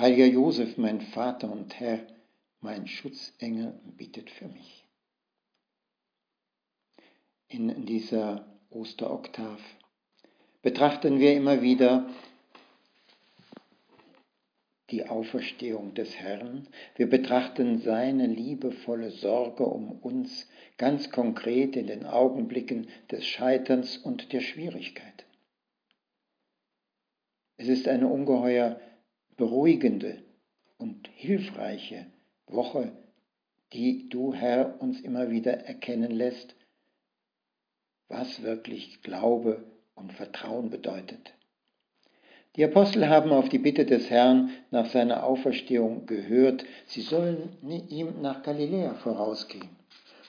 Heiliger Josef, mein Vater und Herr, mein Schutzengel, bittet für mich. In dieser Osteroktav betrachten wir immer wieder die Auferstehung des Herrn. Wir betrachten seine liebevolle Sorge um uns ganz konkret in den Augenblicken des Scheiterns und der Schwierigkeit. Es ist eine ungeheuer beruhigende und hilfreiche Woche, die du, Herr, uns immer wieder erkennen lässt, was wirklich Glaube und Vertrauen bedeutet. Die Apostel haben auf die Bitte des Herrn nach seiner Auferstehung gehört, sie sollen ihm nach Galiläa vorausgehen.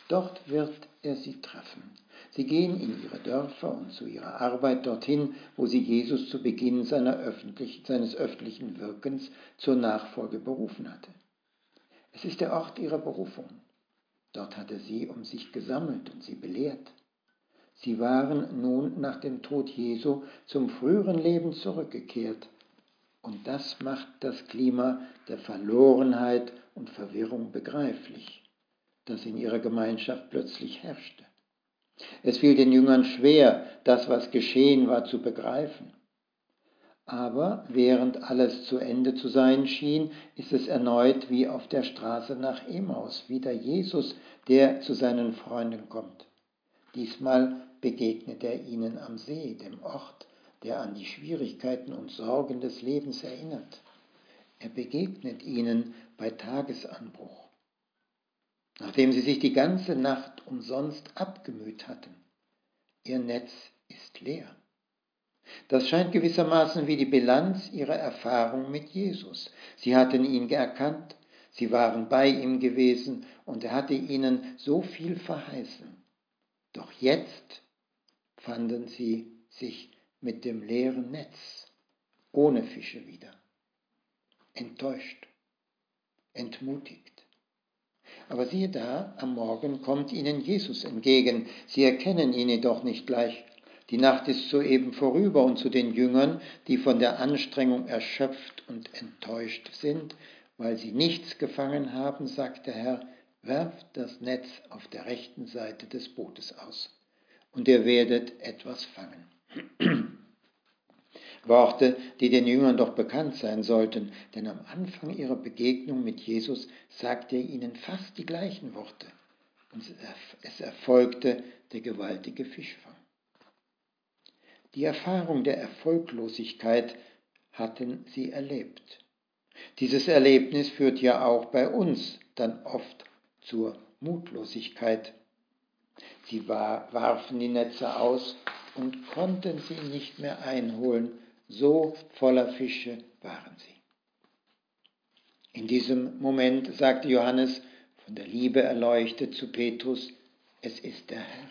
Dort wird er sie treffen. Sie gehen in ihre Dörfer und zu ihrer Arbeit dorthin, wo sie Jesus zu Beginn öffentlich, seines öffentlichen Wirkens zur Nachfolge berufen hatte. Es ist der Ort ihrer Berufung. Dort hat er sie um sich gesammelt und sie belehrt. Sie waren nun nach dem Tod Jesu zum früheren Leben zurückgekehrt. Und das macht das Klima der Verlorenheit und Verwirrung begreiflich, das in ihrer Gemeinschaft plötzlich herrschte. Es fiel den Jüngern schwer, das, was geschehen war, zu begreifen. Aber während alles zu Ende zu sein schien, ist es erneut wie auf der Straße nach Emmaus, wieder Jesus, der zu seinen Freunden kommt. Diesmal begegnet er ihnen am See, dem Ort, der an die Schwierigkeiten und Sorgen des Lebens erinnert. Er begegnet ihnen bei Tagesanbruch nachdem sie sich die ganze Nacht umsonst abgemüht hatten. Ihr Netz ist leer. Das scheint gewissermaßen wie die Bilanz ihrer Erfahrung mit Jesus. Sie hatten ihn erkannt, sie waren bei ihm gewesen und er hatte ihnen so viel verheißen. Doch jetzt fanden sie sich mit dem leeren Netz, ohne Fische wieder, enttäuscht, entmutigt. Aber siehe da, am Morgen kommt ihnen Jesus entgegen. Sie erkennen ihn jedoch nicht gleich. Die Nacht ist soeben vorüber und zu den Jüngern, die von der Anstrengung erschöpft und enttäuscht sind, weil sie nichts gefangen haben, sagt der Herr, werft das Netz auf der rechten Seite des Bootes aus, und ihr werdet etwas fangen. Worte, die den Jüngern doch bekannt sein sollten, denn am Anfang ihrer Begegnung mit Jesus sagte er ihnen fast die gleichen Worte und es erfolgte der gewaltige Fischfang. Die Erfahrung der Erfolglosigkeit hatten sie erlebt. Dieses Erlebnis führt ja auch bei uns dann oft zur Mutlosigkeit. Sie warfen die Netze aus und konnten sie nicht mehr einholen, so voller Fische waren sie. In diesem Moment sagte Johannes, von der Liebe erleuchtet zu Petrus, es ist der Herr.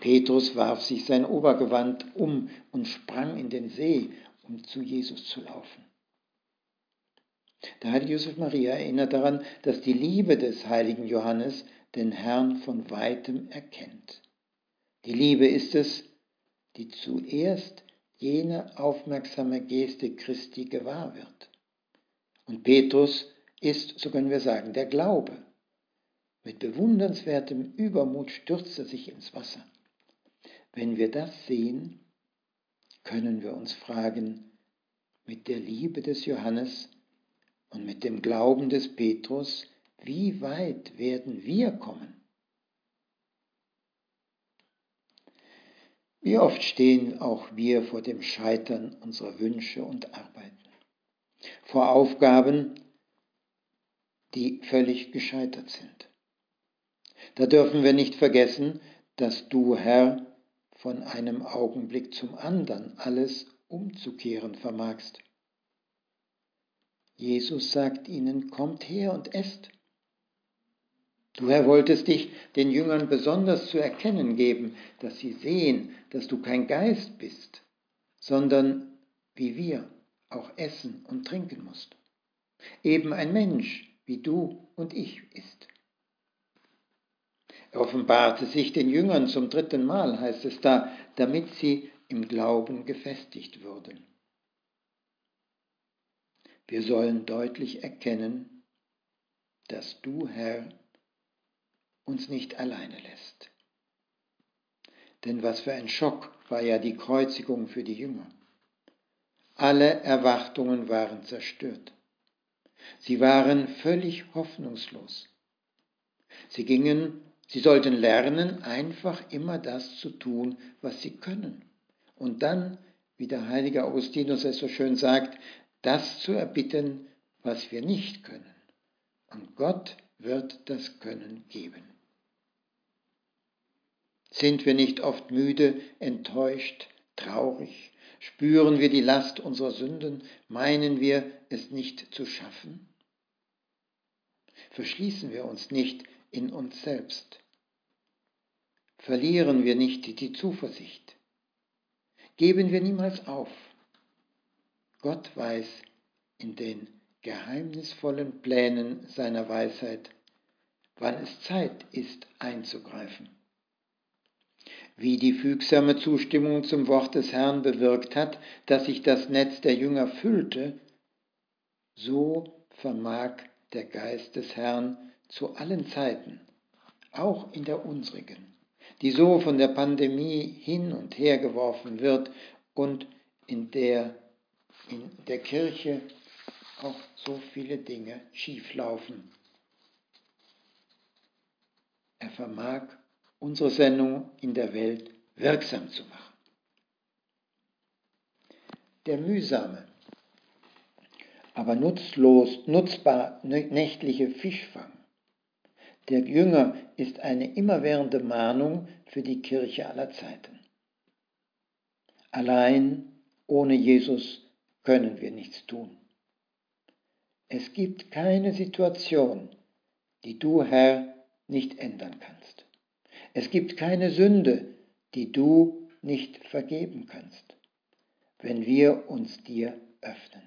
Petrus warf sich sein Obergewand um und sprang in den See, um zu Jesus zu laufen. Der heilige Josef Maria erinnert daran, dass die Liebe des heiligen Johannes den Herrn von weitem erkennt. Die Liebe ist es, die zuerst jene aufmerksame Geste Christi gewahr wird. Und Petrus ist, so können wir sagen, der Glaube. Mit bewundernswertem Übermut stürzt er sich ins Wasser. Wenn wir das sehen, können wir uns fragen, mit der Liebe des Johannes und mit dem Glauben des Petrus, wie weit werden wir kommen? Wie oft stehen auch wir vor dem Scheitern unserer Wünsche und Arbeiten, vor Aufgaben, die völlig gescheitert sind. Da dürfen wir nicht vergessen, dass du, Herr, von einem Augenblick zum anderen alles umzukehren vermagst. Jesus sagt ihnen, kommt her und esst. Du, Herr, wolltest dich den Jüngern besonders zu erkennen geben, dass sie sehen, dass du kein Geist bist, sondern wie wir auch essen und trinken musst. Eben ein Mensch, wie du und ich ist. Er offenbarte sich den Jüngern zum dritten Mal, heißt es da, damit sie im Glauben gefestigt würden. Wir sollen deutlich erkennen, dass du, Herr, uns nicht alleine lässt. Denn was für ein Schock war ja die Kreuzigung für die Jünger. Alle Erwartungen waren zerstört. Sie waren völlig hoffnungslos. Sie gingen, sie sollten lernen, einfach immer das zu tun, was sie können. Und dann, wie der heilige Augustinus es so schön sagt, das zu erbitten, was wir nicht können. Und Gott wird das Können geben. Sind wir nicht oft müde, enttäuscht, traurig? Spüren wir die Last unserer Sünden? Meinen wir es nicht zu schaffen? Verschließen wir uns nicht in uns selbst? Verlieren wir nicht die Zuversicht? Geben wir niemals auf? Gott weiß in den geheimnisvollen Plänen seiner Weisheit, wann es Zeit ist einzugreifen wie die fügsame Zustimmung zum Wort des Herrn bewirkt hat, dass sich das Netz der Jünger füllte, so vermag der Geist des Herrn zu allen Zeiten, auch in der unsrigen, die so von der Pandemie hin und her geworfen wird und in der in der Kirche auch so viele Dinge schieflaufen. Er vermag unsere Sendung in der Welt wirksam zu machen. Der mühsame, aber nutzlos, nutzbar nächtliche Fischfang der Jünger ist eine immerwährende Mahnung für die Kirche aller Zeiten. Allein ohne Jesus können wir nichts tun. Es gibt keine Situation, die du, Herr, nicht ändern kannst. Es gibt keine Sünde, die du nicht vergeben kannst, wenn wir uns dir öffnen.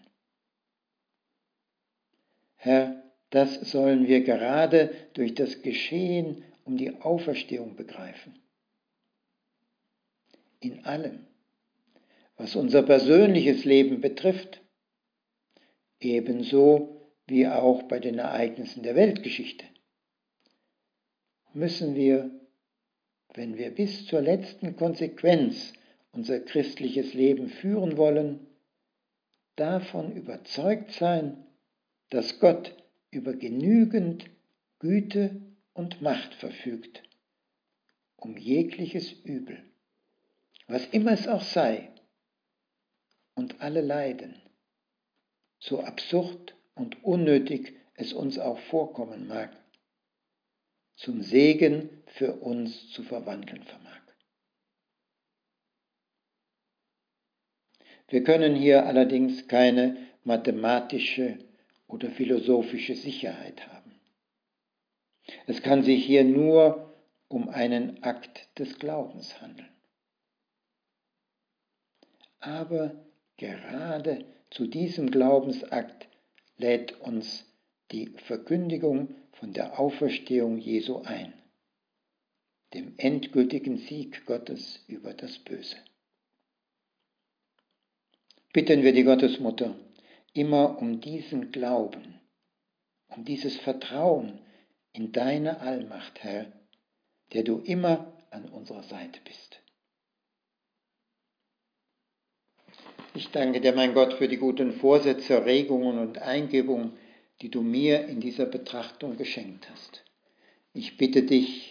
Herr, das sollen wir gerade durch das Geschehen um die Auferstehung begreifen. In allem, was unser persönliches Leben betrifft, ebenso wie auch bei den Ereignissen der Weltgeschichte, müssen wir wenn wir bis zur letzten Konsequenz unser christliches Leben führen wollen, davon überzeugt sein, dass Gott über genügend Güte und Macht verfügt, um jegliches Übel, was immer es auch sei, und alle Leiden, so absurd und unnötig es uns auch vorkommen mag, zum Segen für uns zu verwandeln vermag. Wir können hier allerdings keine mathematische oder philosophische Sicherheit haben. Es kann sich hier nur um einen Akt des Glaubens handeln. Aber gerade zu diesem Glaubensakt lädt uns die Verkündigung von der Auferstehung Jesu ein, dem endgültigen Sieg Gottes über das Böse. Bitten wir die Gottesmutter immer um diesen Glauben, um dieses Vertrauen in deine Allmacht, Herr, der du immer an unserer Seite bist. Ich danke dir, mein Gott, für die guten Vorsätze, Regungen und Eingebungen, die du mir in dieser Betrachtung geschenkt hast. Ich bitte dich